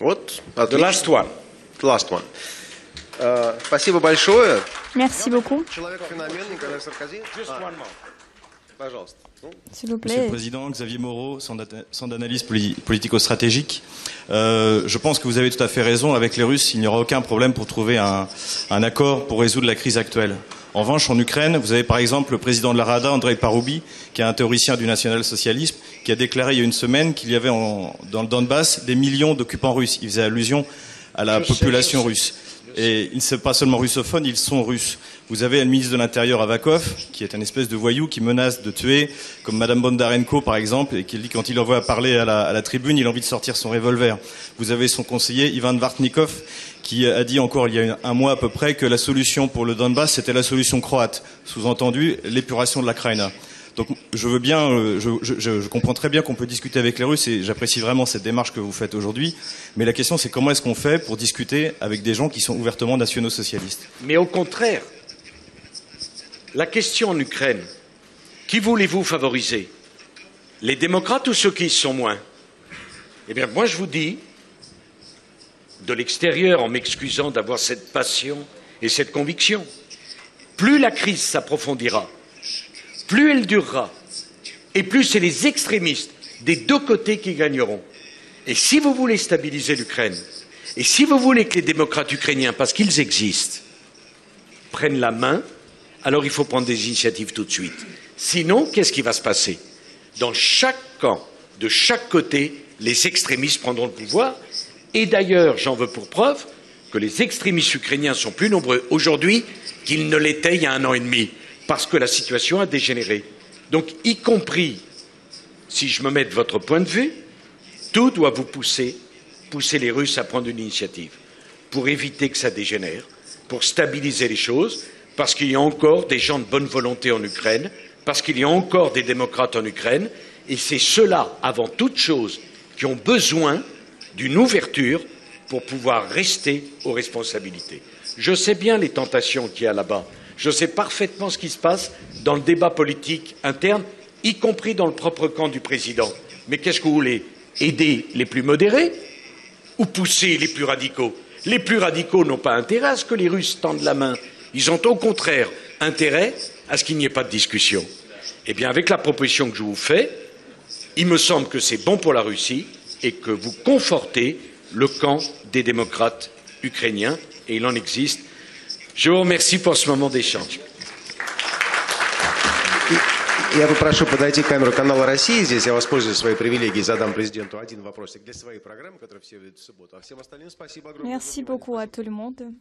Вот, The отлично. last one. Last one. Э, спасибо большое. Merci beaucoup. Человек-феномен Николай Саркози. Just А, one more. пожалуйста. Ну, S'il vous Monsieur le plaît. Président, Xavier Moreau, centre d'ana- centre d'analyse poli- politico-stratégique. Euh, je pense que vous avez tout à fait raison. Avec les Russes, il n'y aura aucun problème pour trouver un, un accord pour résoudre la crise actuelle. En revanche, en Ukraine, vous avez par exemple le président de la Rada, Andrei Paroubi, qui est un théoricien du national-socialisme, qui a déclaré il y a une semaine qu'il y avait en- dans le Donbass des millions d'occupants russes. Il faisait allusion à la Je population sais. russe. Et ils ne sont pas seulement russophones, ils sont russes. Vous avez le ministre de l'Intérieur Avakov, qui est un espèce de voyou qui menace de tuer, comme Madame Bondarenko par exemple, et qui dit quand il envoie parler à la, tribune, il a envie de sortir son revolver. Vous avez son conseiller Ivan Vartnikov, qui a dit encore il y a un mois à peu près que la solution pour le Donbass c'était la solution croate, sous-entendu l'épuration de la Kraïna. Euh, je, comprends très bien qu'on peut discuter avec les Russes et j'apprécie vraiment cette démarche que vous faites aujourd'hui. Mais la question c'est comment est-ce qu'on fait pour discuter avec des gens qui sont ouvertement nationaux socialistes Mais au contraire, la question en Ukraine, qui voulez-vous favoriser? Les démocrates ou ceux qui y sont moins? Eh bien, moi, je vous dis, de l'extérieur, en m'excusant d'avoir cette passion et cette conviction, plus la crise s'approfondira, plus elle durera, et plus c'est les extrémistes des deux côtés qui gagneront. Et si vous voulez stabiliser l'Ukraine, et si vous voulez que les démocrates ukrainiens, parce qu'ils existent, prennent la main, alors il faut prendre des initiatives tout de suite. Sinon, qu'est-ce qui va se passer? Dans chaque camp, de chaque côté, les extrémistes prendront le pouvoir. Et d'ailleurs, j'en veux pour preuve que les extrémistes ukrainiens sont plus nombreux aujourd'hui qu'ils ne l'étaient il y a un an et demi, parce que la situation a dégénéré. Donc, y compris, si je me mets de votre point de vue, tout doit vous pousser, pousser les Russes à prendre une initiative pour éviter que ça dégénère, pour stabiliser les choses, parce qu'il y a encore des gens de bonne volonté en Ukraine, parce qu'il y a encore des démocrates en Ukraine, et c'est ceux-là, avant toute chose, qui ont besoin d'une ouverture pour pouvoir rester aux responsabilités. Je sais bien les tentations qu'il y a là-bas. Je sais parfaitement ce qui se passe dans le débat politique interne, y compris dans le propre camp du président. Mais qu'est-ce que vous voulez Aider les plus modérés ou pousser les plus radicaux? Les plus radicaux n'ont pas intérêt à ce que les Russes tendent la main. Ils ont au contraire intérêt à ce qu'il n'y ait pas de discussion. Eh bien, avec la proposition que je vous fais, il me semble que c'est bon pour la Russie et que vous confortez le camp des démocrates ukrainiens, et il en existe. Je vous remercie pour ce moment d'échange. Я попрошу подойти к камеру канала России. Здесь я воспользуюсь своей привилегией, задам президенту один вопросик для своей программы, которая все ведут в субботу. А всем остальным спасибо огромное. Merci beaucoup à tout le monde.